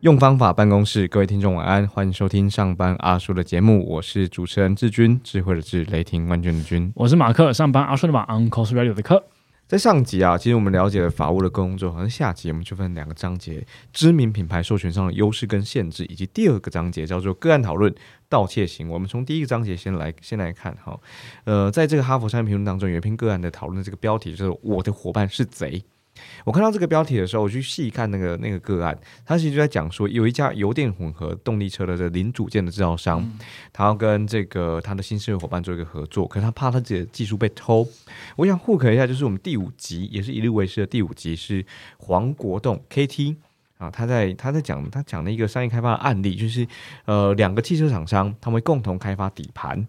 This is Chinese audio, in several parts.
用方法办公室，各位听众晚安，欢迎收听上班阿叔的节目，我是主持人志军，智慧的智，雷霆万钧的军。我是马克，上班阿叔的马，Uncle Radio 的客。在上集啊，其实我们了解了法务的工作，好像下集我们就分两个章节：知名品牌授权上的优势跟限制，以及第二个章节叫做个案讨论盗窃型。我们从第一个章节先来先来看哈，呃，在这个哈佛商业评论当中，有一篇个案的讨论这个标题就是“我的伙伴是贼”。我看到这个标题的时候，我去细看那个那个个案，他其实就在讲说，有一家油电混合动力车的这零组件的制造商，他要跟这个他的新事业伙伴做一个合作，可是他怕他自己的技术被偷。我想互可一下，就是我们第五集，也是一路为师的第五集，是黄国栋 KT 啊，他在他在讲他讲了一个商业开发的案例，就是呃两个汽车厂商，他们会共同开发底盘。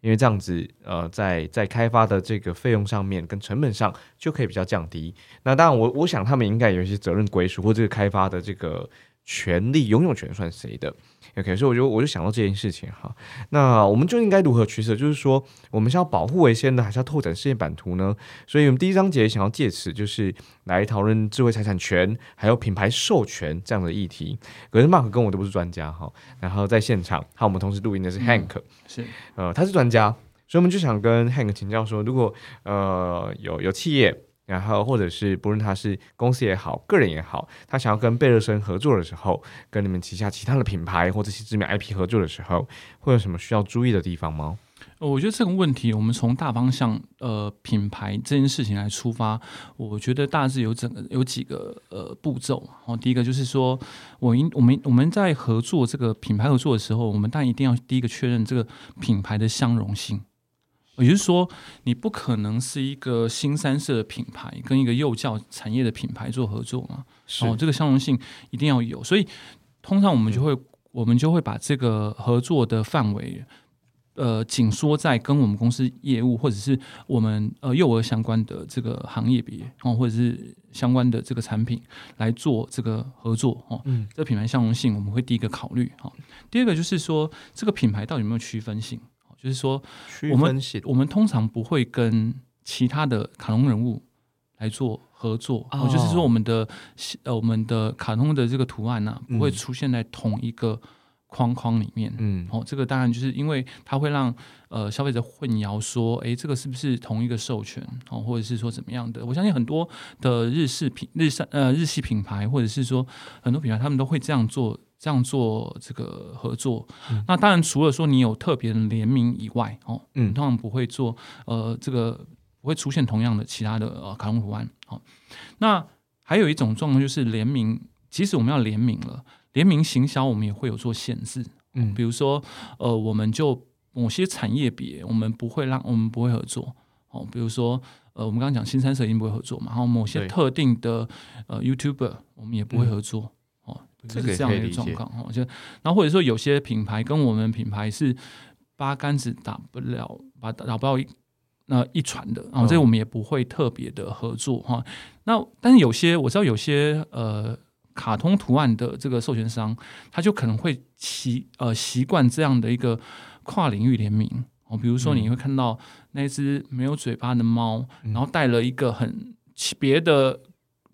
因为这样子，呃，在在开发的这个费用上面跟成本上就可以比较降低。那当然，我我想他们应该有一些责任归属，或这个开发的这个权利拥有权算谁的。OK，所以我就我就想到这件事情哈，那我们就应该如何取舍？就是说，我们是要保护为先呢，还是要拓展事业版图呢？所以我们第一章节想要借此就是来讨论智慧财产权还有品牌授权这样的议题。可是 Mark 跟我都不是专家哈，然后在现场，还有我们同时录音的是 Hank，是呃他是专家，所以我们就想跟 Hank 请教说，如果呃有有企业。然后，或者是不论他是公司也好，个人也好，他想要跟贝乐森合作的时候，跟你们旗下其他的品牌或者是知名 IP 合作的时候，会有什么需要注意的地方吗？我觉得这个问题，我们从大方向，呃，品牌这件事情来出发，我觉得大致有整个有几个呃步骤。哦，第一个就是说，我应我们我们在合作这个品牌合作的时候，我们当然一定要第一个确认这个品牌的相容性。也就是说，你不可能是一个新三色的品牌跟一个幼教产业的品牌做合作嘛？哦，这个相容性一定要有。所以，通常我们就会，我们就会把这个合作的范围，呃，紧缩在跟我们公司业务或者是我们呃幼儿相关的这个行业别哦，或者是相关的这个产品来做这个合作哦。嗯，这品牌相容性我们会第一个考虑哈。第二个就是说，这个品牌到底有没有区分性？就是说，我们我们通常不会跟其他的卡通人物来做合作。哦，就是说，我们的呃，我们的卡通的这个图案呢，不会出现在同一个框框里面。嗯，哦，这个当然就是因为它会让呃消费者混淆，说，哎，这个是不是同一个授权？哦，或者是说怎么样的？我相信很多的日式品、日上呃日系品牌，或者是说很多品牌，他们都会这样做。这样做这个合作，那当然除了说你有特别的联名以外，哦，嗯，通常不会做，呃，这个不会出现同样的其他的呃卡通图案，好，那还有一种状况就是联名，即使我们要联名了，联名行销我们也会有做限制，嗯，比如说，呃，我们就某些产业别我们不会让我们不会合作，哦，比如说，呃，我们刚刚讲新三色一定不会合作嘛，然后某些特定的呃 YouTuber 我们也不会合作。就是这样的一个状况哈，就然后或者说有些品牌跟我们品牌是八竿子打不了，把打不到一那一船的，然后这我们也不会特别的合作哈。那但是有些我知道有些呃卡通图案的这个授权商，他就可能会习呃习惯这样的一个跨领域联名哦，比如说你会看到那只没有嘴巴的猫，然后带了一个很别的。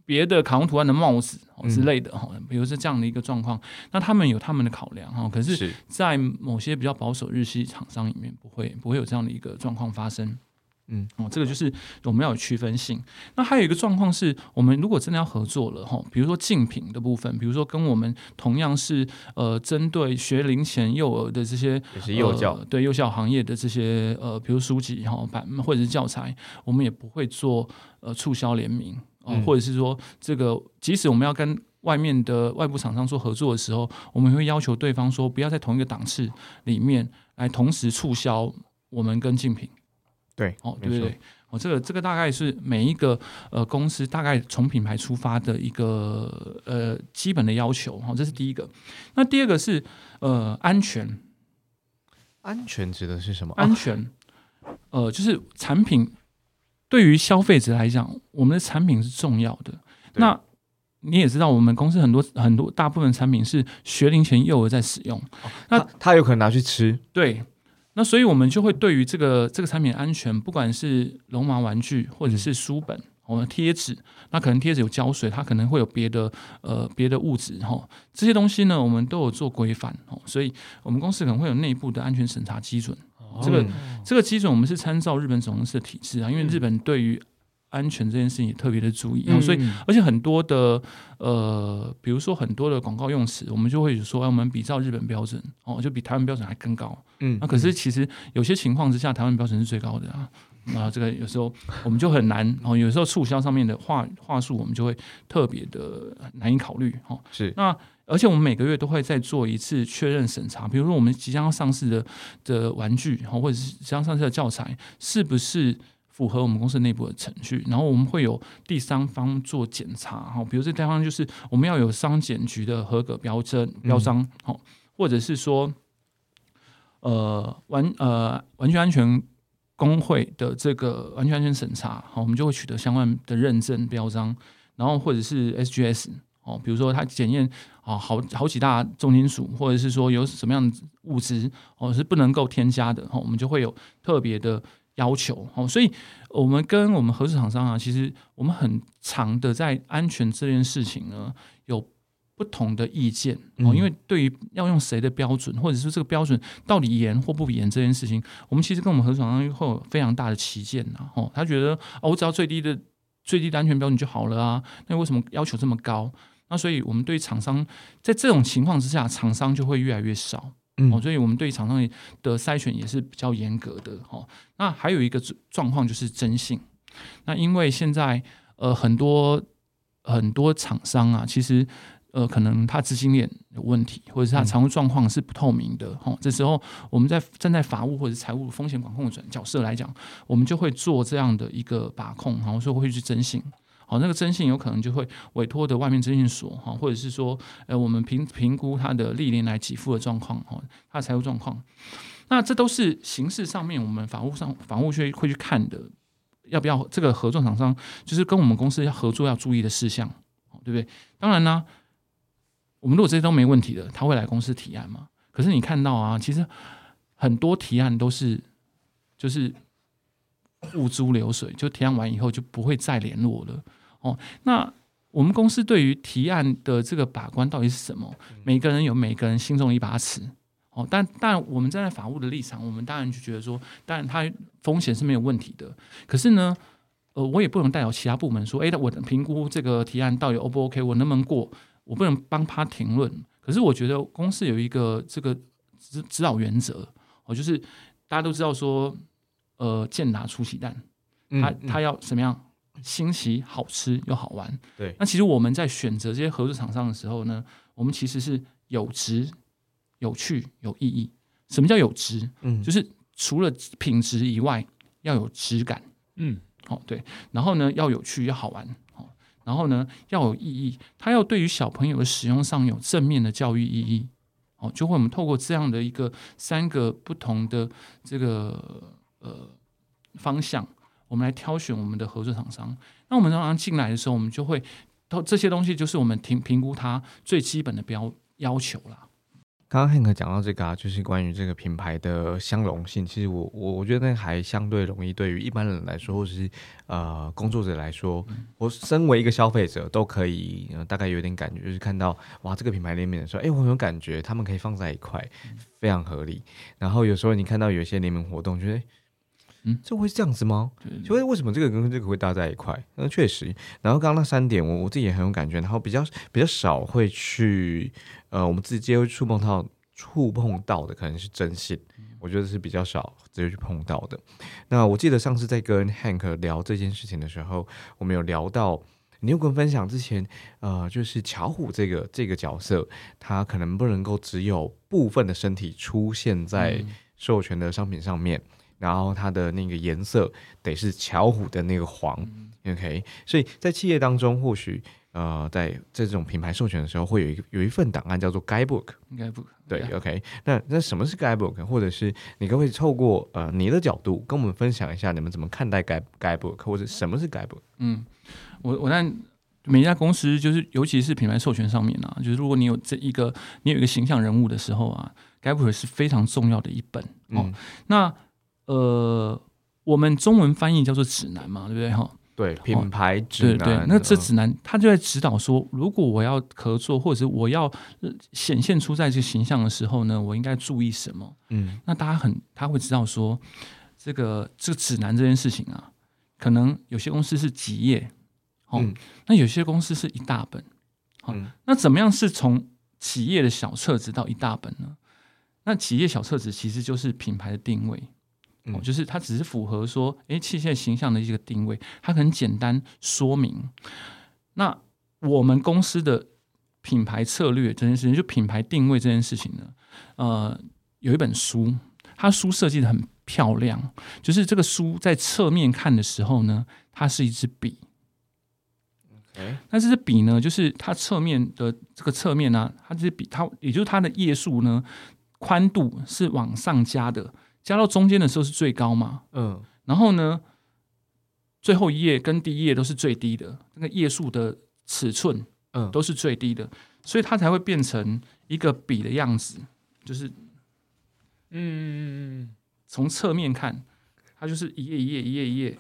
别的卡通图案的帽子之类的哈，比如是这样的一个状况，那他们有他们的考量哈。可是，在某些比较保守日系厂商里面，不会不会有这样的一个状况发生。嗯，哦，这个就是我们要有区分性。那还有一个状况是，我们如果真的要合作了哈，比如说竞品的部分，比如说跟我们同样是呃针对学龄前幼儿的这些也是幼教对幼教行业的这些呃，比如书籍哈版或者是教材，我们也不会做呃促销联名。哦，或者是说，这个即使我们要跟外面的外部厂商做合作的时候，我们会要求对方说，不要在同一个档次里面来同时促销我们跟竞品。对，哦，对对对，哦，这个这个大概是每一个呃公司大概从品牌出发的一个呃基本的要求。哦，这是第一个。那第二个是呃安全。安全指的是什么？安全，呃，就是产品。对于消费者来讲，我们的产品是重要的。那你也知道，我们公司很多很多大部分产品是学龄前幼儿在使用。那他有可能拿去吃。对，那所以我们就会对于这个这个产品安全，不管是绒毛玩具或者是书本，我们贴纸，那可能贴纸有胶水，它可能会有别的呃别的物质哈，这些东西呢，我们都有做规范哦，所以我们公司可能会有内部的安全审查基准。这个这个基准我们是参照日本总公司的体制啊，因为日本对于安全这件事情也特别的注意，所以而且很多的呃，比如说很多的广告用词，我们就会说，我们比照日本标准哦，就比台湾标准还更高。嗯，那可是其实有些情况之下，台湾标准是最高的啊。啊，这个有时候我们就很难哦，有时候促销上面的话话术，我们就会特别的难以考虑哦。是那。而且我们每个月都会再做一次确认审查，比如说我们即将要上市的的玩具，或者是即将上市的教材，是不是符合我们公司内部的程序？然后我们会有第三方做检查，哈，比如这地方就是我们要有商检局的合格标证标章，好，或者是说，呃，玩呃完全安全工会的这个安全安全审查，好，我们就会取得相关的认证标章，然后或者是 SGS。哦，比如说它检验啊，好好几大重金属，或者是说有什么样的物质哦是不能够添加的，哦，我们就会有特别的要求。哦，所以我们跟我们合作厂商啊，其实我们很长的在安全这件事情呢有不同的意见哦，因为对于要用谁的标准，或者是这个标准到底严或不严这件事情，我们其实跟我们合作厂商会有非常大的旗舰呐。哦，他觉得哦，我只要最低的最低的安全标准就好了啊，那为什么要求这么高？那所以，我们对厂商在这种情况之下，厂商就会越来越少。哦，所以我们对厂商的筛选也是比较严格的。哦，那还有一个状况就是征信。那因为现在呃很多很多厂商啊，其实呃可能他资金链有问题，或者是他财务状况是不透明的。哦，这时候我们在站在法务或者财务风险管控的角色来讲，我们就会做这样的一个把控，然后说会去征信。好，那个征信有可能就会委托的外面征信所哈，或者是说，呃，我们评评估他的历年来给付的状况哈，他的财务状况，那这都是形式上面我们法务上法务去会去看的，要不要这个合作厂商就是跟我们公司要合作要注意的事项，对不对？当然呢，我们如果这些都没问题的，他会来公司提案吗？可是你看到啊，其实很多提案都是就是。付诸流水，就提案完以后就不会再联络了。哦，那我们公司对于提案的这个把关到底是什么？每个人有每个人心中一把尺。哦，但但我们站在法务的立场，我们当然就觉得说，当然它风险是没有问题的。可是呢，呃，我也不能代表其他部门说，哎，我的评估这个提案到底 O 不 OK，我能不能过？我不能帮他评论。可是我觉得公司有一个这个指指导原则，哦，就是大家都知道说。呃，健达出奇蛋，它它要什么样？新奇、好吃又好玩。对。那其实我们在选择这些合作厂商的时候呢，我们其实是有值、有趣、有意义。什么叫有值？嗯，就是除了品质以外，要有质感。嗯，哦，对。然后呢，要有趣、要好玩。然后呢，要有意义。它要对于小朋友的使用上有正面的教育意义。哦，就会我们透过这样的一个三个不同的这个。呃，方向，我们来挑选我们的合作厂商。那我们常常进来的时候，我们就会，都这些东西就是我们评评估它最基本的标要求了。刚刚 Hank 讲到这个啊，就是关于这个品牌的相容性。其实我我我觉得那还相对容易，对于一般人来说，或者是呃工作者来说，我身为一个消费者都可以大概有点感觉，就是看到哇这个品牌联名的时候，哎，我有感觉他们可以放在一块，非常合理。然后有时候你看到有一些联名活动，觉得。嗯，这会是这样子吗？就会为什么这个跟这个会搭在一块？那确实。然后刚刚那三点，我我自己也很有感觉。然后比较比较少会去，呃，我们直接会触碰到触碰到的，可能是征信，我觉得是比较少直接去碰到的。那我记得上次在跟 Hank 聊这件事情的时候，我们有聊到，你有跟分享之前，呃，就是巧虎这个这个角色，他可能不能够只有部分的身体出现在授权的商品上面。然后它的那个颜色得是巧虎的那个黄，OK。所以在企业当中，或许呃，在这种品牌授权的时候，会有一个有一份档案叫做 Guidebook，Guidebook。对，OK。那那什么是 Guidebook？或者是你可不可以透过呃你的角度跟我们分享一下，你们怎么看待 Guide Guidebook，或者什么是 Guidebook？嗯，我我在每一家公司，就是尤其是品牌授权上面啊，就是如果你有这一个你有一个形象人物的时候啊。Guidebook 是非常重要的一本哦。嗯，那呃，我们中文翻译叫做指南嘛，对不对哈？对，品牌指南，对对，那这嗯指南它就在指导说，如果我要合作，或者是我要呃显现出在这个形象的时候呢，我应该注意什么？嗯那大家很他会知道说，这个这个指南这件事情啊，可能有些公司是几页，哦，嗯那有些公司是一大本，好、嗯那怎么样是从企业的小册子到一大本呢？那企业小册子其实就是品牌的定位，哦，嗯就是它只是符合说，诶，器械形象的一个定位，它很简单说明。那我们公司的品牌策略这件事情，就品牌定位这件事情呢，呃，有一本书，它书设计的很漂亮，就是这个书在侧面看的时候呢，它是一支笔。哎那这支笔呢，就是它侧面的这个侧面呢、它这支笔，它也就是它的页数呢，宽度是往上加的，加到中间的时候是最高嘛，嗯。然后呢，最后一页跟第一页都是最低的，那个页数的尺寸嗯。都是最低的，所以它才会变成一个笔的样子，就是嗯嗯从侧面看，它就是一页一页一页一页，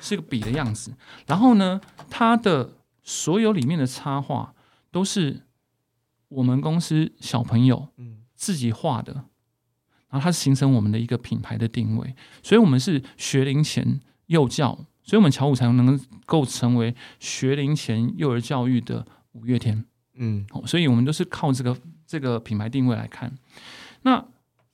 是个笔的样子。然后呢，它的所有里面的插画都是我们公司小朋友嗯。自己画的，然后它形成我们的一个品牌的定位。所以我们是学龄前幼教，所以我们巧虎才能够成为学龄前幼儿教育的五月天。嗯哦，所以我们都是靠这个这个品牌定位来看。那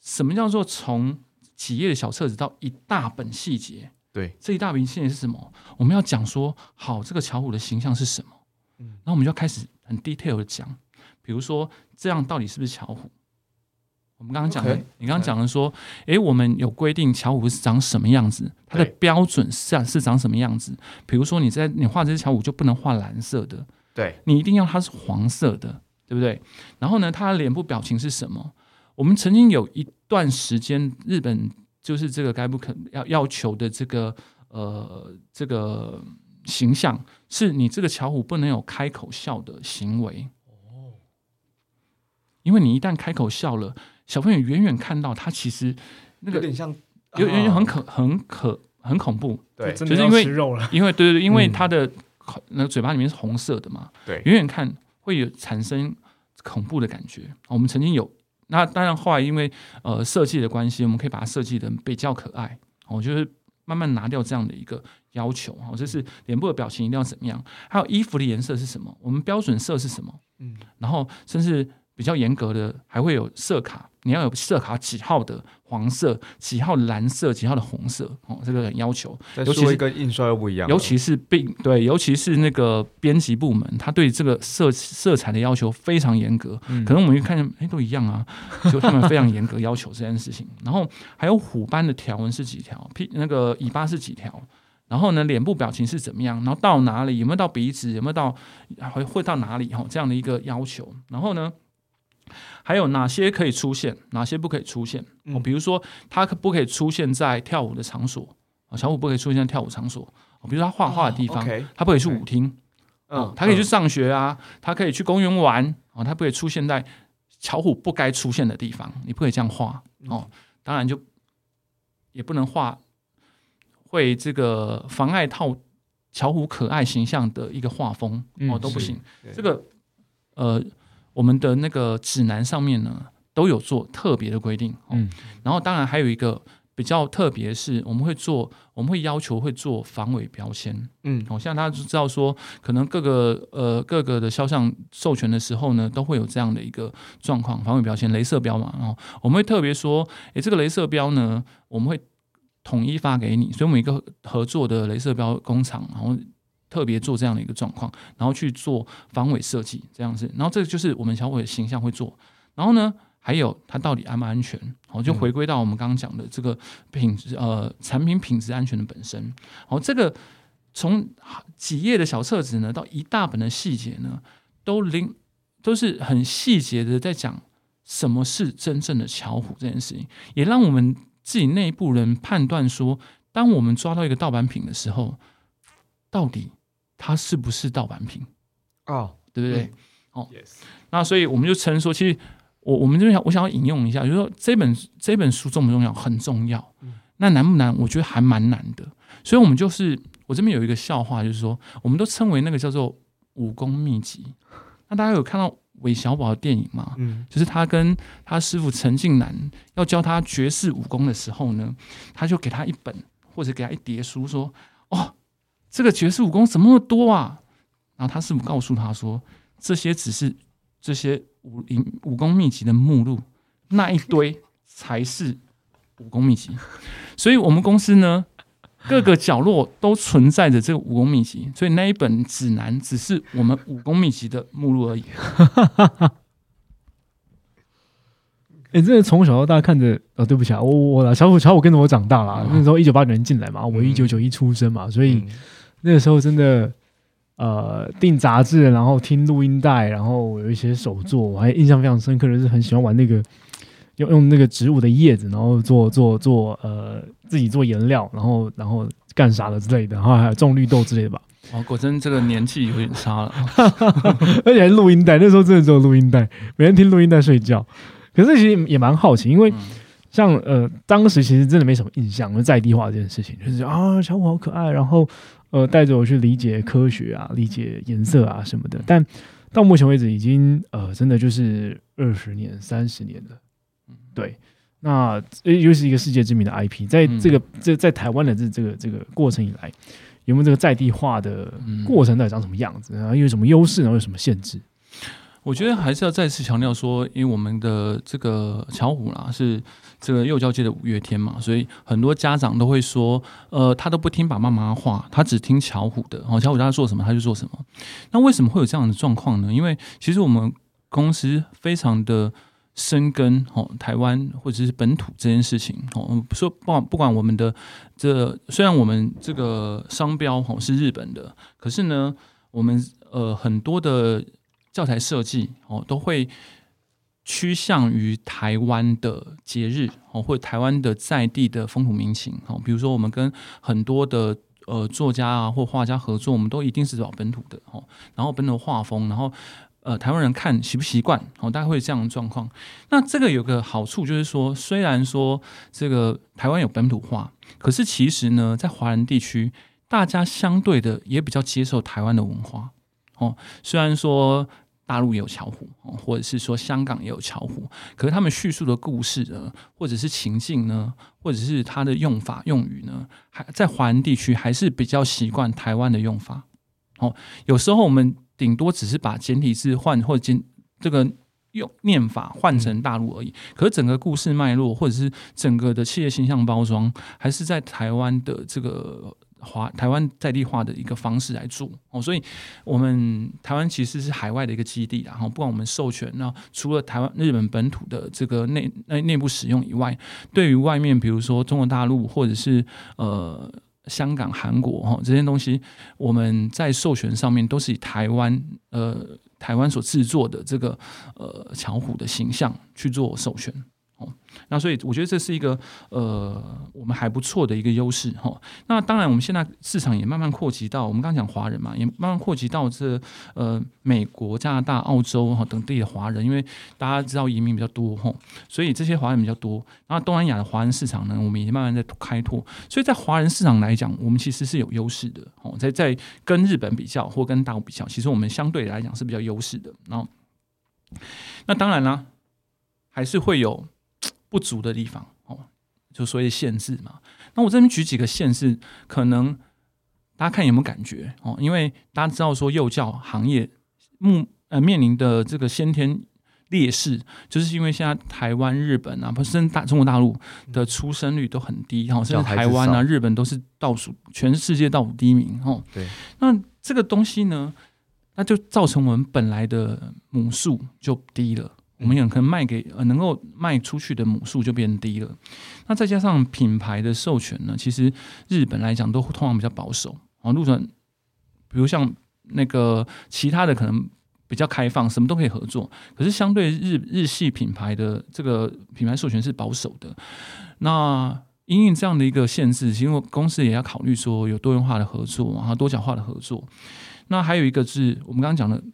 什么叫做从企业的小册子到一大本细节？对，这一大本细节是什么？我们要讲说，好，这个巧虎的形象是什么？嗯然后我们就要开始很 detail 的讲，比如说这样到底是不是巧虎？我们刚刚讲的你刚刚讲的说，诶，我们有规定巧虎是长什么样子，它的标准是是长什么样子？比如说你在你画这只巧虎就不能画蓝色的，对，你一定要它是黄色的，对不对？然后呢，它的脸部表情是什么？我们曾经有一段时间，日本就是这个该不可要要求的这个呃这个形象，是你这个巧虎不能有开口笑的行为。哦因为你一旦开口笑了，小朋友远远看到他其实那个有点像，有有点很啊可很可很恐怖，对就是因为吃肉了。因为对对，对因为嗯他的口那个嘴巴里面是红色的嘛，对远远看会有产生恐怖的感觉。我们曾经有，那当然后来因为呃设计的关系，我们可以把它设计的比较可爱。我就是慢慢拿掉这样的一个要求。哦，就是脸部的表情一定要怎么样，还有衣服的颜色是什么，我们标准色是什么，嗯然后甚至比较严格的还会有色卡，你要有色卡几号的黄色，几号的蓝色，几号的红色。哦，这个很要求。但尤其是跟印刷又不一样，尤其是并对，尤其是那个编辑部门，他对这个色色彩的要求非常严格。嗯可能我们一看，哎，都一样啊，就他们非常严格要求这件事情。然后还有虎斑的条纹是几条，屁那个尾巴是几条，然后呢，脸部表情是怎么样，然后到哪里，有没有到鼻子，有没有到会会到哪里哈，这样的一个要求。然后呢？还有哪些可以出现，哪些不可以出现？比如说，他可不可以出现在跳舞的场所？哦，小虎不可以出现在跳舞场所。哦，比如说他画画的地方，他不可以去舞厅，嗯，他可以去上学啊，他可以去公园玩，哦，他不可以出现在巧虎不该出现的地方，你不可以这样画哦。当然就也不能画会这个妨碍套巧虎可爱形象的一个画风嗯哦，都不行。这个呃，我们的那个指南上面呢都有做特别的规定哦。嗯然后当然还有一个比较特别是，我们会做，我们会要求会做防伪标签。嗯好，像大家就知道说，可能各个呃各个的肖像授权的时候呢，都会有这样的一个状况，防伪标签、镭射标嘛。然后我们会特别说，诶，这个镭射标呢，我们会统一发给你，所以我们一个合作的镭射标工厂，然后特别做这样的一个状况，然后去做防伪设计这样子。然后这个就是我们小伟的形象会做。然后呢，还有它到底安不安全？哦，就回归到我们刚刚讲的这个品质呃产品品质安全的本身。哦，这个从几页的小册子呢，到一大本的细节呢，都零都是很细节的在讲什么是真正的巧虎这件事情，也让我们自己内部人判断说，当我们抓到一个盗版品的时候，到底它是不是盗版品，哦对不对？，yes，那所以我们就称说，其实我我们这边想我想要引用一下，就是说这本这本书重不重要？很重要。那难不难？我觉得还蛮难的。所以我们就是我这边有一个笑话，就是说我们都称为那个叫做武功秘籍。那大家有看到韦小宝的电影吗？嗯，就是他跟他师傅陈近南要教他绝世武功的时候呢，他就给他一本或者给他一叠书，说：“哦，这个绝世武功怎么那么多啊？”然后他师傅告诉他说：“这些只是这些武林武功秘籍的目录，那一堆才是武功秘籍。”所以，我们公司呢，各个角落都存在着这个武功秘籍，所以那一本指南只是我们武功秘籍的目录而已。哎、真的从小到大看着，哦，对不起啊，我我小虎小虎跟着我长大啦。那时候一九八九年进来嘛，我一九九一出生嘛，所以嗯那个时候真的，呃，订杂志，然后听录音带，然后有一些手作，我还印象非常深刻的是很喜欢玩那个用用那个植物的叶子，然后做做做呃自己做颜料，然后然后干啥的之类的，然后还有种绿豆之类的吧。哦，果真这个年纪有点差了。而且还录音带，那时候真的只有录音带，每天听录音带睡觉。可是其实也蛮好奇，因为嗯像呃，当时其实真的没什么印象，就在地化这件事情，就是啊，小虎好可爱，然后呃，带着我去理解科学啊，理解颜色啊什么的。但到目前为止，已经呃，真的就是二十年、三十年了。对，那呃又是一个世界知名的 IP，在这个这在台湾的这这个这个过程以来，有没有这个在地化的嗯过程到底长什么样子？然后又有什么优势，然后有什么限制？我觉得还是要再次强调说，因为我们的这个巧虎啦是这个幼教界的五月天嘛，所以很多家长都会说，呃，他都不听爸爸妈妈话，他只听巧虎的。哦，巧虎叫他做什么他就做什么。那为什么会有这样的状况呢？因为其实我们公司非常的深耕哦，台湾或者是本土这件事情哦，说不管不管我们的这虽然我们这个商标哦是日本的，可是呢，我们呃很多的教材设计哦都会趋向于台湾的节日哦，或者台湾的在地的风土民情哦，比如说我们跟很多的。呃，作家啊或画家合作，我们都一定是找本土的哦，然后本土画风，然后呃，台湾人看习不习惯哦，大概会有这样的状况。那这个有个好处就是说，虽然说这个台湾有本土化，可是其实呢，在华人地区，大家相对的也比较接受台湾的文化哦。虽然说大陆也有巧虎，或者是说香港也有巧虎，可是他们叙述的故事呢，或者是情境呢，或者是它的用法用语呢，还在华人地区还是比较习惯台湾的用法。哦，有时候我们顶多只是把简体字换或者简这个用念法换成大陆而已，可是整个故事脉络或者是整个的企业形象包装，还是在台湾的这个华台湾在地化的一个方式来做哦，所以我们台湾其实是海外的一个基地，然后不管我们授权，那除了台湾日本本土的这个内内内部使用以外，对于外面比如说中国大陆或者是呃。香港、韩国哈这些东西，我们在授权上面都是以台湾呃台湾所制作的这个呃巧虎的形象去做授权。那所以我觉得这是一个呃我们还不错的一个优势哈。那当然我们现在市场也慢慢扩及到我们刚讲华人嘛，也慢慢扩及到这呃美国、加拿大、澳洲哈等地的华人，因为大家知道移民比较多哈，所以这些华人比较多。然后东南亚的华人市场呢，我们也慢慢在开拓。所以在华人市场来讲，我们其实是有优势的哦。在在跟日本比较或跟大陆比较，其实我们相对来讲是比较优势的。然后，那当然啦，还是会有不足的地方哦，就所以限制嘛。那我这边举几个限制，可能大家看有没有感觉哦？因为大家知道说幼教行业目呃面临的这个先天劣势，就是因为现在台湾、日本啊，不是大中国大陆的出生率都很低，然后，甚至台湾啊、日本都是倒数全世界倒数第一名，哦。对。那这个东西呢，那就造成我们本来的母数就低了，我们有可能卖给呃能够卖出去的母数就变低了。那再加上品牌的授权呢，其实日本来讲都通常比较保守啊，路转，比如像那个其他的可能。比较开放，什么都可以合作。可是相对日日系品牌的这个品牌授权是保守的。那因应这样的一个限制，其实公司也要考虑说有多元化的合作，然后多角化的合作。那还有一个是我们刚刚讲的，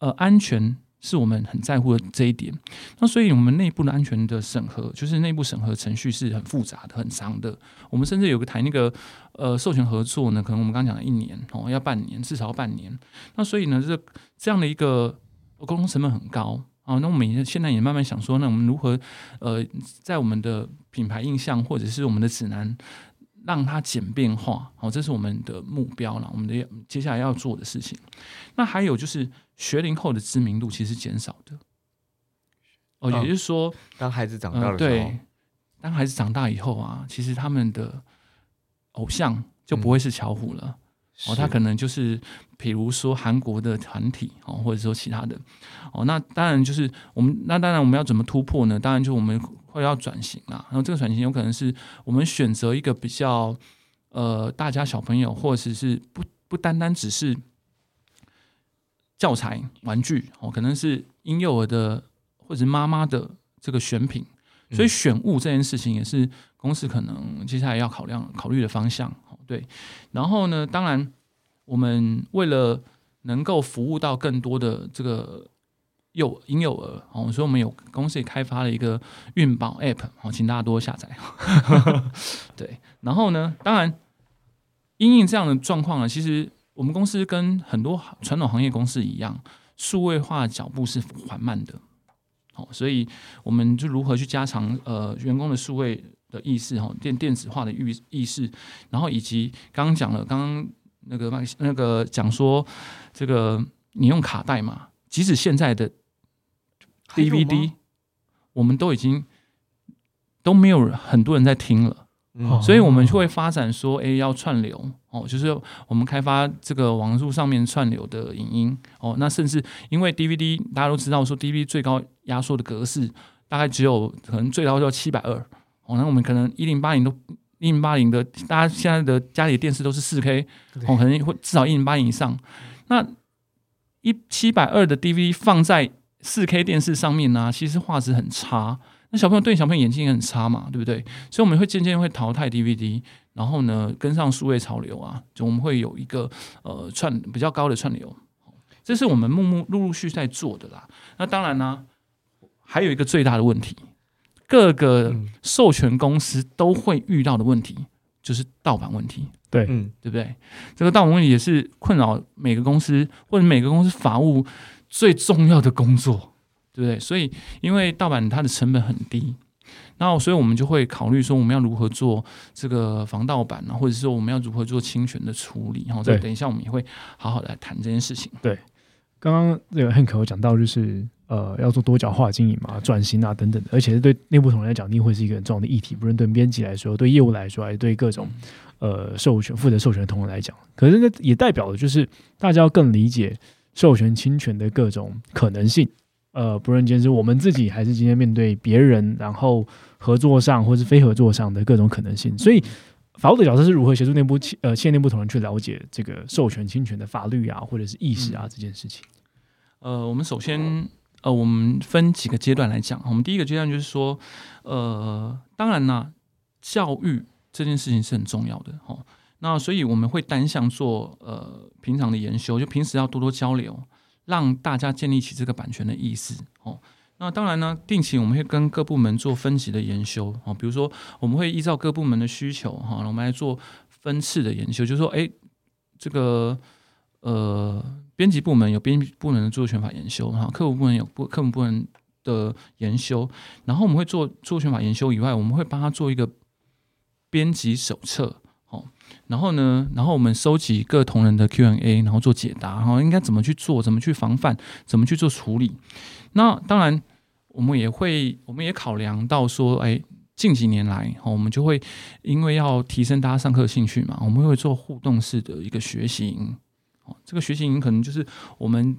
呃，安全是我们很在乎的这一点。那所以我们内部的安全的审核，就是内部审核程序是很复杂的、很长的。我们甚至有个谈那个呃授权合作呢，可能我们刚讲了一年哦，要半年，至少半年。那所以呢，这这样的一个沟通成本很高。啊，那我们现在也慢慢想说，那我们如何呃，在我们的品牌印象或者是我们的指南，让它简便化，好，这是我们的目标了。我们的接下来要做的事情。那还有就是学龄后的知名度其实减少的。哦，也就是说，当孩子长大的时候，对，当孩子长大以后啊，其实他们的偶像就不会是巧虎了。哦，他可能就是，比如说韩国的团体哦，或者说其他的哦，那当然就是我们，那当然我们要怎么突破呢？当然就我们会要转型啦。然后这个转型有可能是我们选择一个比较呃，大家小朋友或者是不不单单只是教材玩具哦，可能是婴幼儿的或者妈妈的这个选品，所以选物这件事情也是公司可能接下来要考量考虑的方向。对，然后呢？当然，我们为了能够服务到更多的这个幼婴幼儿哦，所以我们有公司也开发了一个孕宝 App 哦，请大家多下载。对，然后呢？当然，因应这样的状况呢，其实我们公司跟很多传统行业公司一样，数位化脚步是缓慢的。好，所以我们就如何去加强呃员工的数位。的意识哈，电电子化的意意识，然后以及刚刚讲了，刚刚那个那个讲说，这个你用卡带嘛，即使现在的 DVD，我们都已经都没有很多人在听了，所以我们就会发展说，哎，要串流哦，就是我们开发这个网络上面串流的影音哦，那甚至因为 DVD 大家都知道说，DVD 最高压缩的格式大概只有可能最高要七百二。哦，那我们可能一零八零都一零八零的，大家现在的家里的电视都是四 K，哦，可能会至少一零八零以上。那一七百二的 DVD 放在四 K 电视上面呢，其实画质很差。那小朋友对小朋友眼睛也很差嘛，对不对？所以我们会渐渐会淘汰 DVD，然后呢跟上数位潮流啊，就我们会有一个呃串比较高的串流，这是我们目目陆陆续在做的啦。那当然呢，还有一个最大的问题。各个授权公司都会遇到的问题，就是盗版问题。对，嗯，对不对？这个盗版问题也是困扰每个公司或者每个公司法务最重要的工作，对不对？所以，因为盗版它的成本很低，然后所以我们就会考虑说，我们要如何做这个防盗版呢？或者说，我们要如何做侵权的处理？然后，再等一下我们也会好好的来谈这件事情。对，刚刚这个 Hank 有讲到，就是。呃，要做多角化经营嘛，转型啊等等的，而且是对内部同仁来讲，一定会是一个很重要的议题。不论对编辑来说，对业务来说，还是对各种呃授权负责授权的同仁来讲，可是呢，也代表的就是大家要更理解授权侵权的各种可能性。呃，不论今天是我们自己，还是今天面对别人，然后合作上或是非合作上的各种可能性。所以，法务的角色是如何协助内部呃企业内部同仁去了解这个授权侵权的法律啊，或者是意识啊这件事情？呃，我们首先。呃，我们分几个阶段来讲。我们第一个阶段就是说，呃，当然呢，教育这件事情是很重要的哦。那所以我们会单向做呃平常的研修，就平时要多多交流，让大家建立起这个版权的意识哦。那当然呢，定期我们会跟各部门做分级的研修哦。比如说，我们会依照各部门的需求哈，我们来做分次的研修，就是说，哎，这个呃。编辑部门有编辑部门的著作权法研修，哈，客服部门有部客服部门的研修，然后我们会做著作权法研修以外，我们会帮他做一个编辑手册，然后呢，然后我们收集各同仁的 Q&A，然后做解答，然后，应该怎么去做，怎么去防范，怎么去做处理。那当然，我们也会，我们也考量到说，哎，近几年来，我们就会因为要提升大家上课兴趣嘛，我们会做互动式的一个学习营。哦这个学习营可能就是我们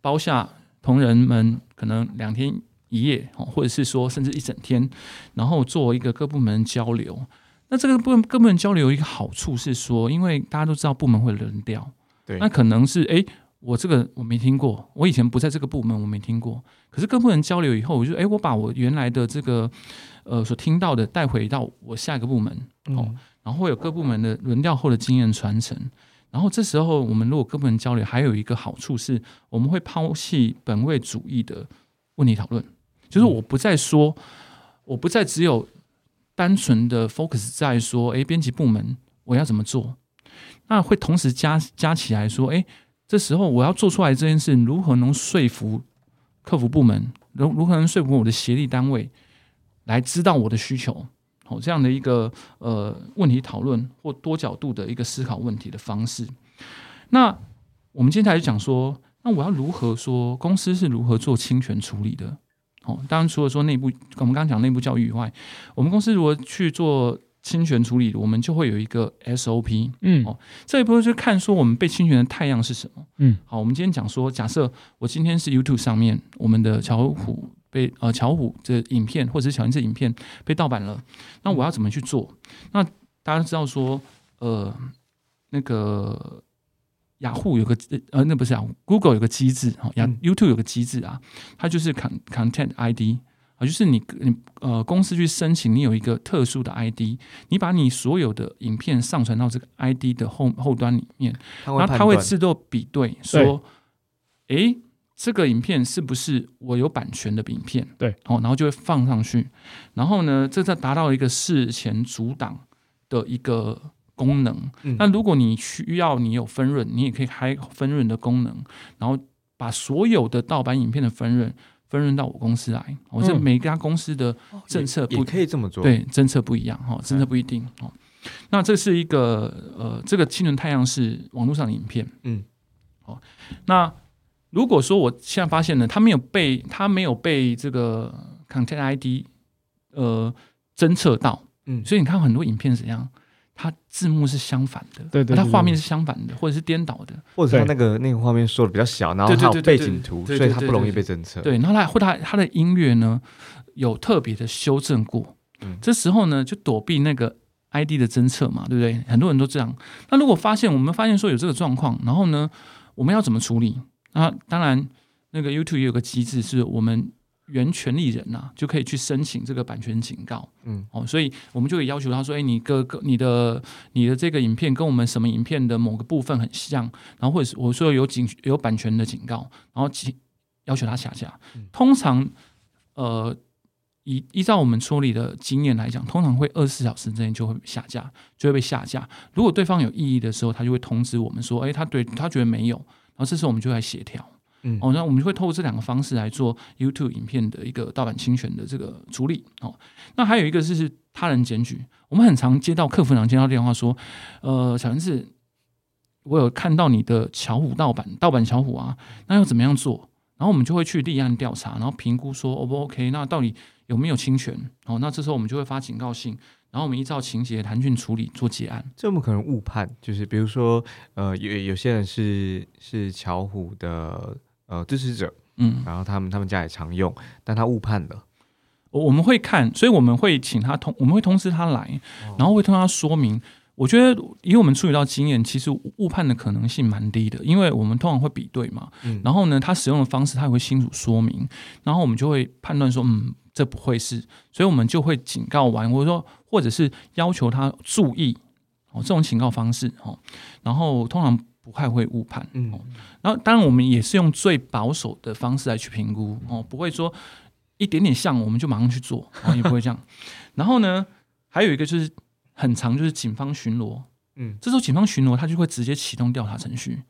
包下同仁们可能两天一夜哦，或者是说甚至一整天，然后做一个各部门交流。那这个部各部门交流有一个好处是说，因为大家都知道部门会轮调，对，那可能是哎，我这个我没听过，我以前不在这个部门，我没听过。可是各部门交流以后，我就哎，我把我原来的这个呃所听到的带回到我下一个部门哦，然后会有各部门的轮调后的经验传承。然后这时候我们如果跟部门交流，还有一个好处是，我们会抛弃本位主义的问题讨论，就是我不再说，我不再只有单纯的 focus 在说，诶，编辑部门我要怎么做，那会同时加加起来说，诶，这时候我要做出来这件事，如何能说服客服部门，如如何能说服我的协力单位来知道我的需求。哦，这样的一个呃问题讨论或多角度的一个思考问题的方式。那我们今天来讲说，那我要如何说公司是如何做侵权处理的？哦，当然除了说内部，我们刚刚讲内部教育以外，我们公司如果去做侵权处理，我们就会有一个 SOP。嗯哦这一部分就看说我们被侵权的太阳是什么。嗯，好，我们今天讲说，假设我今天是 YouTube 上面我们的巧虎被呃巧虎这影片或者是小林这影片被盗版了，那我要怎么去做？那大家知道说，呃，那个雅虎有个呃，那不是雅虎，Google 有个机制哈，YouTube 有个机制啊，它就是 con Content ID 啊，就是你你呃公司去申请，你有一个特殊的 ID，你把你所有的影片上传到这个 ID 的后后端里面，然后它会自动比对。说，诶，这个影片是不是我有版权的影片？对，哦，然后就会放上去，然后呢，这在达到一个事前阻挡的一个功能。嗯那如果你需要你有分润，你也可以开分润的功能，然后把所有的盗版影片的分润分润到我公司来。我、这嗯每家公司的政策不也可以这么做。，对，政策不一样哈，政策不一定哦。那这是一个呃，这个青轮太阳是网络上的影片，嗯，哦，那如果说我现在发现呢，它没有被它没有被这个 Content ID 呃侦测到，嗯，所以你看很多影片是怎样，它字幕是相反的，对对对对它画面是相反的，或者是颠倒的，或者是他对那个那个画面缩的比较小，然后它有背景图，所以它不容易被侦测。对，然后它或它它的音乐呢有特别的修正过，嗯这时候呢就躲避那个 ID 的侦测嘛，对不对？很多人都这样。那如果发现我们发现说有这个状况，然后呢我们要怎么处理？那当然那个 YouTube 也有个机制，是我们原权利人呐、就可以去申请这个版权警告。嗯，哦，所以我们就可以要求他说：“哎，你个个你的你的这个影片跟我们什么影片的某个部分很像，然后或者是我说有警有版权的警告，然后请要求他下架。嗯通常，呃，依依照我们处理的经验来讲，通常会二十四小时之内就会下架，就会被下架。如果对方有异议的时候，他就会通知我们说：，哎，他对他觉得没有，然后这时候我们就来协调。嗯哦，那我们就会透过这两个方式来做 YouTube 影片的一个盗版侵权的这个处理。哦，那还有一个是是他人检举，我们很常接到客服长接到电话说，呃，小陈子，我有看到你的巧虎盗版盗版巧虎啊，那要怎么样做？然后我们就会去立案调查，然后评估说 O 不 OK，那到底有没有侵权？哦，那这时候我们就会发警告信，然后我们依照情节弹讯处理做结案。这我们可能误判？就是比如说，呃，有有些人是是巧虎的呃支持者，嗯，然后他们他们家也常用，但他误判了。我我们会看，所以我们会请他通，我们会通知他来，然后会通他说明。我觉得以我们处理到经验，其实误判的可能性蛮低的，因为我们通常会比对嘛。嗯然后呢，他使用的方式他也会清楚说明，然后我们就会判断说，嗯，这不会是，所以我们就会警告完，或者说或者是要求他注意哦这种警告方式哦，然后通常不太会误判。嗯哦然后当然我们也是用最保守的方式来去评估哦，不会说一点点像我们就马上去做，哦、也不会这样。然后呢，还有一个就是很长，就是警方巡逻。嗯这时候警方巡逻，他就会直接启动调查程序。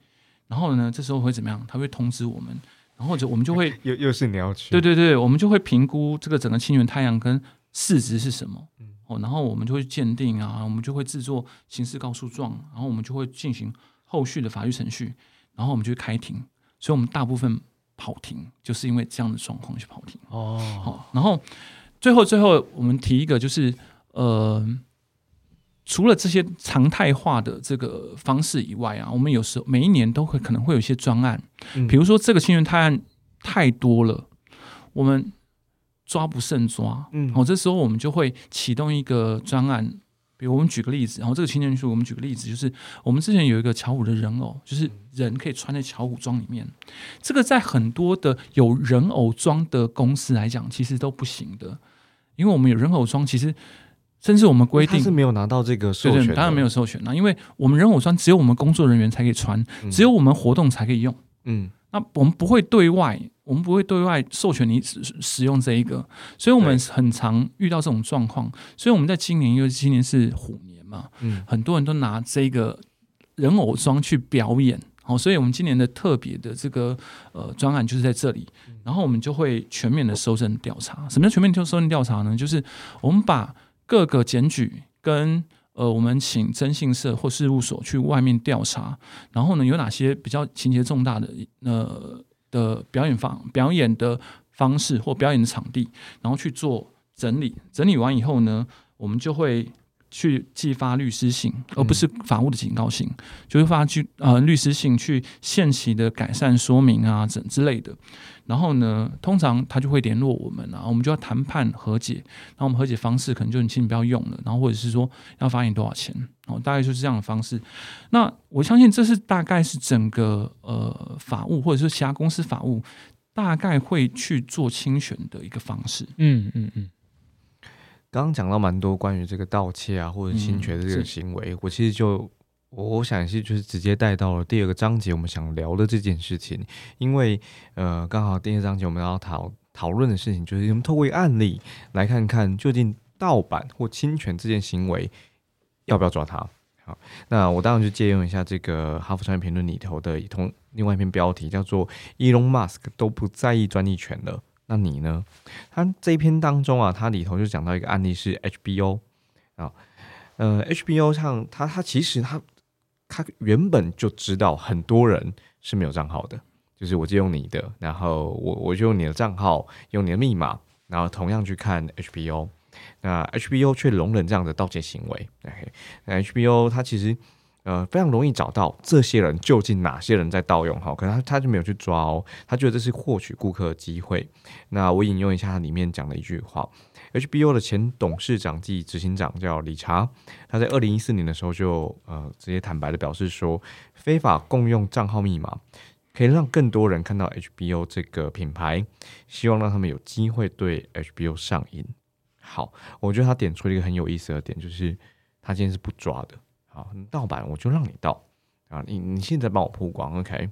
然后呢，这时候会怎么样？他会通知我们，然后就我们就会，又又是你要去，对对对，我们就会评估这个整个清源太阳跟市值是什么。嗯哦，然后我们就会鉴定啊，我们就会制作刑事告诉状，然后我们就会进行后续的法律程序，然后我们就会开庭。所以，我们大部分跑庭就是因为这样的状况去跑庭。哦，好，然后最后最后我们提一个，就是呃，除了这些常态化的这个方式以外啊，我们有时候每一年都会可能会有一些专案，嗯比如说这个侵权太案太多了，我们抓不胜抓，嗯好、这时候我们就会启动一个专案。比如我们举个例子，然后这个青年书，我们举个例子，就是我们之前有一个巧虎的人偶，就是人可以穿在巧虎装里面，这个在很多的有人偶装的公司来讲，其实都不行的，因为我们有人偶装，其实甚至我们规定是没有拿到这个授权当然没有授权啦，因为我们人偶装只有我们工作人员才可以穿，嗯。只有我们活动才可以用。嗯那我们不会对外，我们不会对外授权你使使用这一个，所以我们很常遇到这种状况。所以我们在今年，因为今年是虎年嘛，嗯很多人都拿这个人偶装去表演。好，所以我们今年的特别的这个呃专案就是在这里，然后我们就会全面的搜证调查。什么叫全面搜证调查呢？就是我们把各个检举跟呃，我们请征信社或事务所去外面调查，然后呢，有哪些比较情节重大的呃的表演方表演的方式或表演的场地，然后去做整理。整理完以后呢，我们就会去寄发律师信，而不是法务的警告信，就是发去呃律师信去限期的改善说明啊，整之类的。然后呢，通常他就会联络我们啊，我们就要谈判和解。然后我们和解方式可能就你请你不要用了，然后或者是说要罚你多少钱，哦，大概就是这样的方式。那我相信这是大概是整个呃法务或者是其他公司法务大概会去做侵权的一个方式。嗯嗯嗯，刚刚讲到蛮多关于这个盗窃啊或者侵权的这个行为，我其实就我想是就是直接带到了第二个章节我们想聊的这件事情，因为呃刚好第二章节我们要讨讨论的事情就是我们透过一个案例来看看究竟盗版或侵权这件行为要不要抓他。好，那我当然就借用一下这个《哈佛商业评论》里头的一通另外一篇标题，叫做 “Elon Musk 都不在意专利权了”。那你呢？他这一篇当中啊，它里头就讲到一个案例是 HBO 啊，呃，HBO 上它它其实它他原本就知道很多人是没有账号的，就是我借用你的，然后我我就用你的账号，用你的密码，然后同样去看 HBO，那 HBO 却容忍这样的盗窃行为。OK，那 HBO 它其实呃非常容易找到这些人究竟哪些人在盗用哈，可能他他就没有去抓哦，他觉得这是获取顾客的机会。那我引用一下他里面讲的一句话：HBO 的前董事长暨执行长叫理查，他在二零一四年的时候就呃直接坦白的表示说，非法共用账号密码可以让更多人看到 HBO 这个品牌，希望让他们有机会对 HBO 上瘾。好，我觉得他点出了一个很有意思的点，就是他今天是不抓的。好，你盗版我就让你盗啊，你你现在帮我曝光，OK？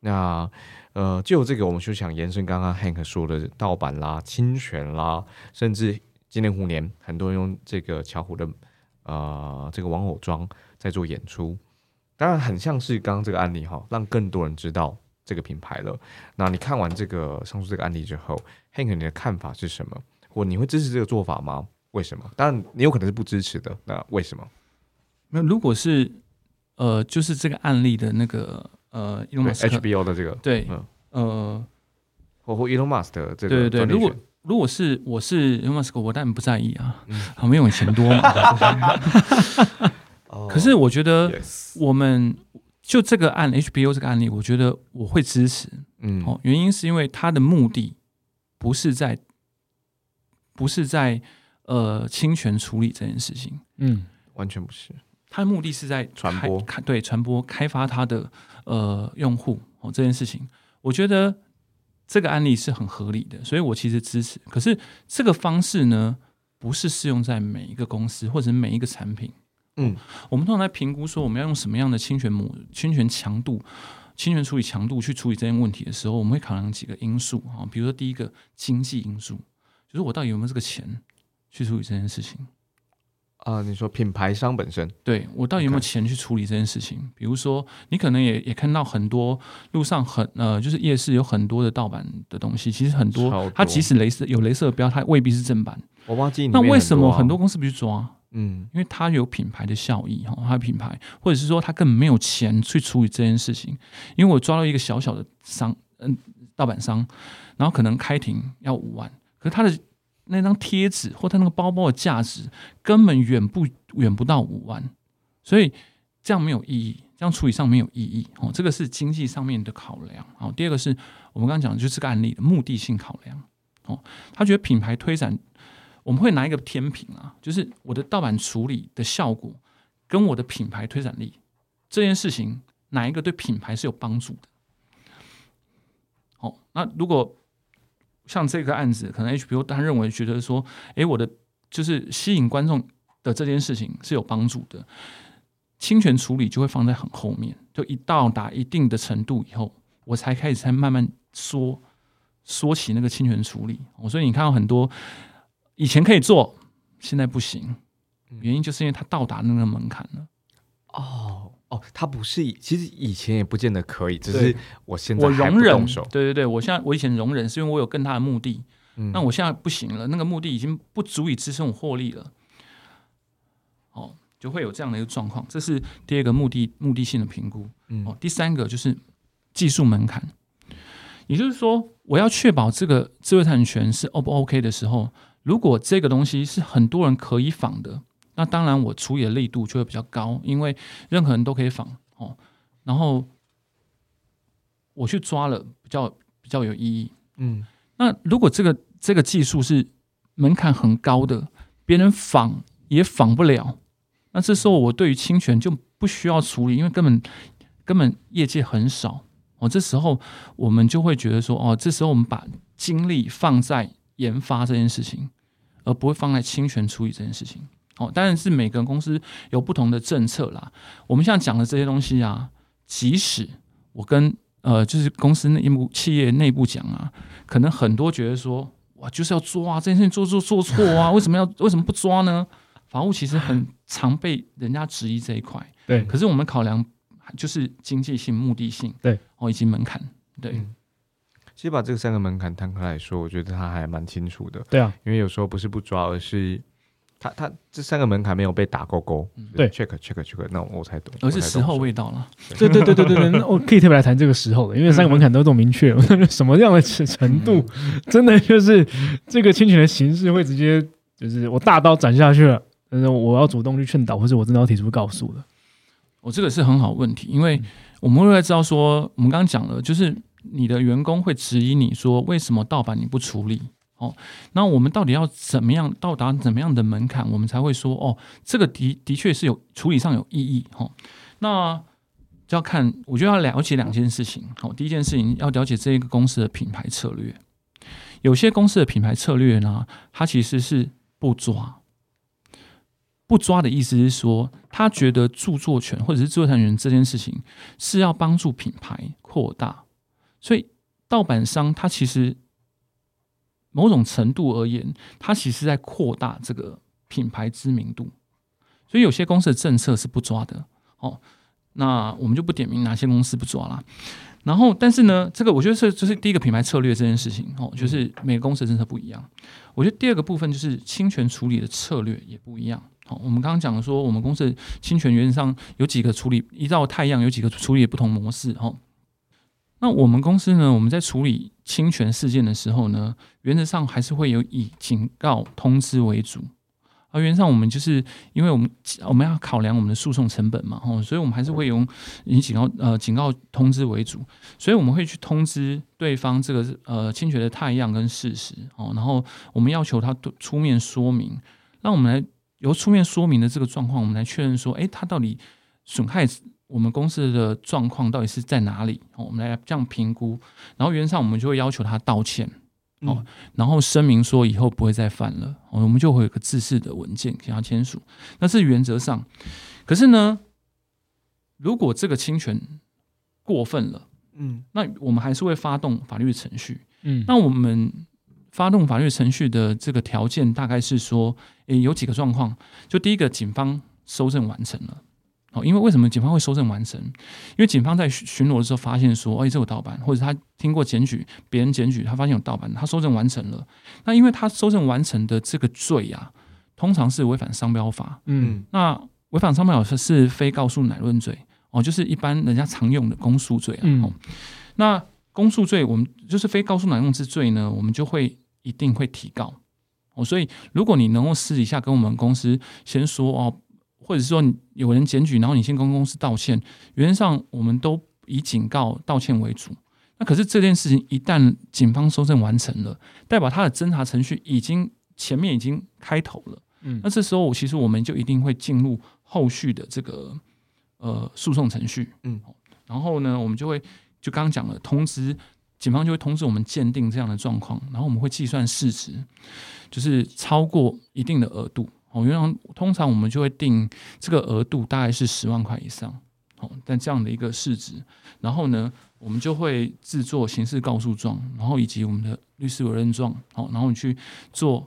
那呃，就这个，我们就想延伸刚刚 Hank 说的盗版啦、侵权啦，甚至今年虎年，很多人用这个巧虎的呃这个玩偶装在做演出，当然很像是刚刚这个案例哈，让更多人知道这个品牌了。那你看完这个上述这个案例之后，Hank 你的看法是什么？或你会支持这个做法吗？为什么？当然你有可能是不支持的，那为什么？那如果是呃，就是这个案例的那个呃，，Elon Musk，HBO 的这个对嗯，呃，或或 Elon Musk 的这个对对对，如果如果是我是 Elon Musk，我当然不在意啊，嗯好，没有你钱多嘛。可是我觉得我们就这个案 HBO 这个案例，我觉得我会支持嗯。哦，原因是因为它的目的不是在不是在呃侵权处理这件事情，嗯。完全不是，它的目的是在传播开对传播开发它的呃用户哦这件事情，我觉得这个案例是很合理的，所以我其实支持。可是这个方式呢，不是适用在每一个公司或者每一个产品。嗯我们通常在评估说我们要用什么样的侵权模、侵权强度、侵权处理强度去处理这件问题的时候，我们会考量几个因素啊，比如说第一个经济因素，就是我到底有没有这个钱去处理这件事情。啊、你说品牌商本身，对我到底有没有钱去处理这件事情？比如说，你可能也也看到很多路上很呃，就是夜市有很多的盗版的东西，其实很多它即使镭射有镭射标，它未必是正版。我忘记那为什么很很多公司不去抓？嗯因为它有品牌的效益哈，它的品牌，或者是说它根本没有钱去处理这件事情。因为我抓到一个小小的商，嗯，盗版商，然后可能开庭要五万，可是他的那张贴纸或他那个包包的价值根本远不远不到五万，所以这样没有意义，这样处理上没有意义哦。这个是经济上面的考量。好，第二个是我们刚刚讲的就是这个案例的目的性考量哦，他觉得品牌推展。我们会拿一个天平啊，就是我的盗版处理的效果跟我的品牌推展力这件事情，哪一个对品牌是有帮助的？好，那如果像这个案子，可能 HBO 他认为觉得说，诶，我的就是吸引观众的这件事情是有帮助的，侵权处理就会放在很后面，就一到达一定的程度以后，我才开始才慢慢说说起那个侵权处理。所以你看到很多以前可以做，现在不行，原因就是因为它到达那个门槛了。哦哦，他不是，其实以前也不见得可以，只是我现在我容忍。对对对，我现在我以前容忍是因为我有更大的目的，那我现在不行了，那个目的已经不足以支撑我获利了。哦，就会有这样的一个状况，这是第二个目的目的性的评估。嗯哦，第三个就是技术门槛，也就是说，我要确保这个智慧产权是 O 不 OK 的时候，如果这个东西是很多人可以仿的。那当然，我处理的力度就会比较高，因为任何人都可以仿哦。然后我去抓了，比较比较有意义。嗯，那如果这个这个技术是门槛很高的，别人仿也仿不了，那这时候我对于侵权就不需要处理，因为根本根本业界很少哦。这时候我们就会觉得说，哦，这时候我们把精力放在研发这件事情，而不会放在侵权处理这件事情。哦，当然是每个公司有不同的政策啦。我们现在讲的这些东西啊，即使我跟呃，就是公司内部企业内部讲啊，可能很多觉得说，哇，就是要抓这件事情做做做错啊，为什么要为什么不抓呢？法务其实很常被人家质疑这一块。对，可是我们考量就是经济性、目的性，对，哦，以及门槛，对。其实把这三个门槛摊开来说，我觉得他还蛮清楚的。对啊，因为有时候不是不抓，而是。他他这三个门槛没有被打勾勾，对，check check check，那我才懂，而是时候未到了。对对对对对对，我可以特别来谈这个时候的，因为三个门槛都这么明确，什么样的程度，真的就是这个侵权的形式会直接就是我大刀斩下去了，但是我要主动去劝导，或者我真的要提出告诉的。我这个是很好问题，因为我们会知道说，我们刚刚讲了，就是你的员工会质疑你说，为什么盗版你不处理？哦，那我们到底要怎么样到达怎么样的门槛，我们才会说哦，这个的的确是有处理上有意义哈。那就要看，我就要了解两件事情。好，第一件事情要了解这一个公司的品牌策略。有些公司的品牌策略呢，它其实是不抓，不抓的意思是说，他觉得著作权或者是著作权这件事情是要帮助品牌扩大，所以盗版商他其实。某种程度而言，它其实在扩大这个品牌知名度，所以有些公司的政策是不抓的。哦，那我们就不点名哪些公司不抓啦。然后，但是呢，这个我觉得是就是第一个品牌策略这件事情哦，就是每个公司的政策不一样。我觉得第二个部分就是侵权处理的策略也不一样。好，我们刚刚讲了说，我们公司的侵权原则上有几个处理，依照太阳有几个处理的不同模式。哦。那我们公司呢？我们在处理侵权事件的时候呢，原则上还是会有以警告通知为主。而原则上，我们就是因为我们我们要考量我们的诉讼成本嘛，吼，所以我们还是会用以警告呃警告通知为主。所以我们会去通知对方这个呃侵权的太阳跟事实哦，然后我们要求他出面说明，让我们来由出面说明的这个状况，我们来确认说，哎，他到底损害。我们公司的状况到底是在哪里？哦，我们来这样评估，然后原则上我们就会要求他道歉，哦，然后声明说以后不会再犯了，哦，我们就会有个自式的文件给他签署，那是原则上。可是呢，如果这个侵权过分了，嗯，那我们还是会发动法律程序，嗯，那我们发动法律程序的这个条件大概是说，诶，有几个状况，就第一个，警方收证完成了。哦，因为为什么警方会收证完成？因为警方在巡逻的时候发现说，哎，这有盗版，或者他听过检举，别人检举，他发现有盗版，他收证完成了。那因为他收证完成的这个罪呀，通常是违反商标法。嗯，那违反商标法是非告诉乃论罪哦，就是一般人家常用的公诉罪啊。哦，那公诉罪我们就是非告诉乃用之罪呢，我们就会一定会提告。哦，所以如果你能够私底下跟我们公司先说哦。或者是说有人检举，然后你先跟公司道歉，原则上我们都以警告、道歉为主。那可是这件事情一旦警方收证完成了，代表他的侦查程序已经前面已经开头了。嗯，那这时候其实我们就一定会进入后续的这个呃诉讼程序。嗯，然后呢，我们就会就刚刚讲了，通知警方就会通知我们鉴定这样的状况，然后我们会计算市值，就是超过一定的额度。哦，原来通常我们就会定这个额度大概是十万块以上，哦，但这样的一个市值，然后呢，我们就会制作刑事告诉状，然后以及我们的律师委任状，好，然后你去做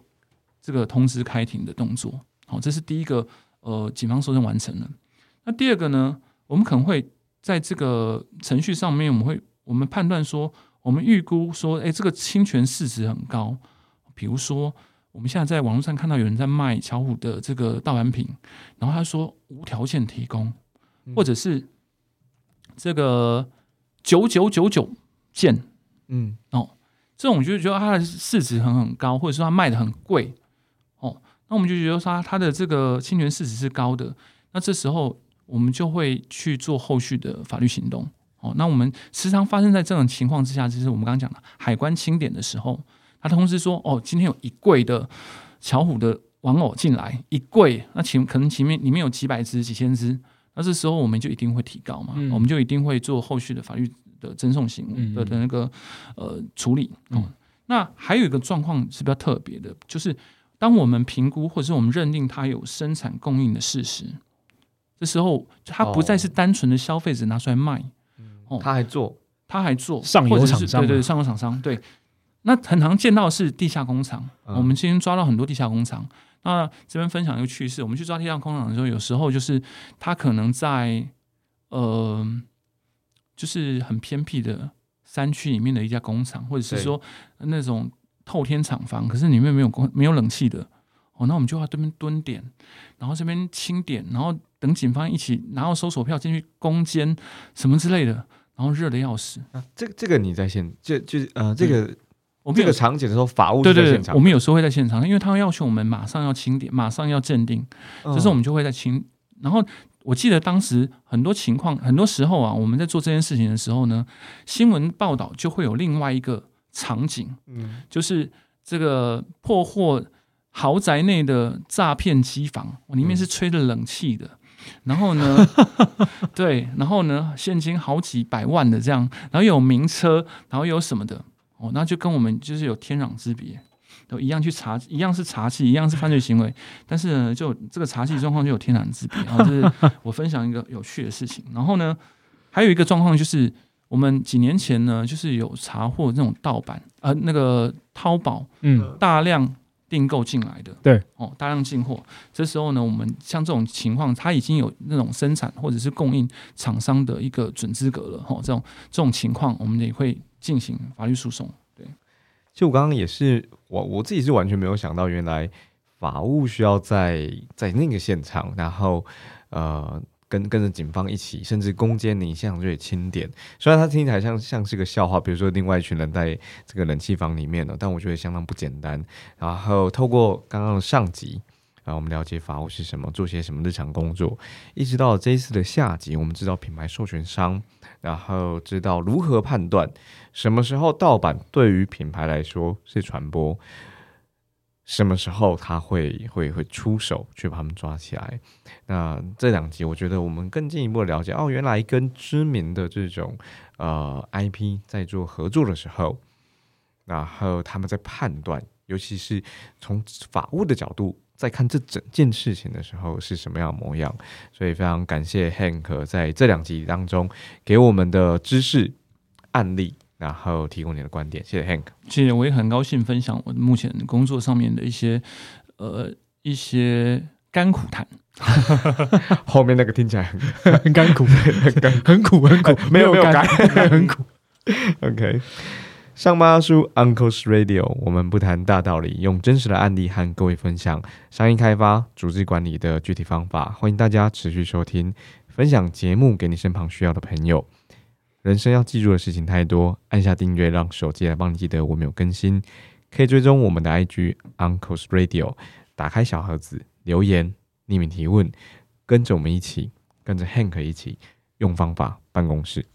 这个通知开庭的动作，好，这是第一个，呃，警方搜证完成了。那第二个呢，我们可能会在这个程序上面，我们会我们判断说，我们预估说，哎，这个侵权市值很高，比如说。我们现在在网络上看到有人在卖巧虎的这个盗版品，然后他说无条件提供，或者是这个九九九九件，嗯，哦，这种就觉得它的市值很很高，或者说它卖的很贵，哦，那我们就觉得说它的这个侵权市值是高的，那这时候我们就会去做后续的法律行动，哦，那我们时常发生在这种情况之下，就是我们刚刚讲的海关清点的时候。他通知说：“哦，今天有一柜的巧虎的玩偶进来，一柜，那前可能前面里面有几百只、几千只，那这时候我们就一定会提高嘛，我们就一定会做后续的法律的赠送型的的那个呃处理。那还有一个状况是比较特别的，就是当我们评估或者是我们认定它有生产供应的事实，这时候它不再是单纯的消费者拿出来卖，哦，他还做，他还做上游厂商，对对，上游厂商对。”那很常见到是地下工厂，我们今天抓到很多地下工厂。那这边分享一个趣事，我们去抓地下工厂的时候，有时候就是他可能在呃，就是很偏僻的山区里面的一家工厂，或者是说那种透天厂房，可是里面没有工没有冷气的哦，那我们就要这边蹲点，然后这边清点，然后等警方一起拿到搜索票进去攻坚什么之类的，然后热的要死。啊这这个你在现就就是呃这个。我们这个场景的时候，法务对对对，我们有时候会在现场，因为他要求我们马上要清点，马上要鉴定，这时候我们就会在清。然后我记得当时很多情况，很多时候啊，我们在做这件事情的时候呢，新闻报道就会有另外一个场景，嗯，就是这个破获豪宅内的诈骗机房，里面是吹着冷气的，然后呢，对，然后呢，现金好几百万的这样，然后有名车，然后有什么的。哦，那就跟我们就是有天壤之别，都一样去查，一样是查气，一样是犯罪行为，但是呢，就这个查气状况就有天壤之别。然后就是我分享一个有趣的事情，然后呢，还有一个状况就是我们几年前呢，就是有查获那种盗版，呃，那个淘宝，嗯，大量订购进来的，对，哦，大量进货。这时候呢，我们像这种情况，它已经有那种生产或者是供应厂商的一个准资格了，哈，这种这种情况，我们也会。进行法律诉讼，对。就我刚刚也是，我我自己是完全没有想到，原来法务需要在在那个现场，然后呃，跟跟着警方一起，甚至攻坚你现场就清点。虽然它听起来像像是个笑话，比如说另外一群人在这个冷气房里面呢，但我觉得相当不简单。然后透过刚刚的上集。然后我们了解法务是什么，做些什么日常工作，一直到这一次的下集，我们知道品牌授权商，然后知道如何判断什么时候盗版对于品牌来说是传播，什么时候他会会会出手去把他们抓起来。那这两集我觉得我们更进一步的了解，哦，原来跟知名的这种呃 IP 在做合作的时候，然后他们在判断，尤其是从法务的角度。在看这整件事情的时候是什么样模样，所以非常感谢 Hank 在这两集当中给我们的知识案例，然后提供你的观点。谢谢 Hank，谢谢，我也很高兴分享我目前工作上面的一些呃一些甘苦谈。后面那个听起来很 甘苦，很甘很苦很苦，没有没有甘，很苦。OK。上巴叔 Uncle's Radio，我们不谈大道理，用真实的案例和各位分享商业开发、组织管理的具体方法。欢迎大家持续收听，分享节目给你身旁需要的朋友。人生要记住的事情太多，按下订阅，让手机来帮你记得我们有更新。可以追踪我们的 IG Uncle's Radio，打开小盒子留言，匿名提问，跟着我们一起，跟着 Hank 一起用方法办公室。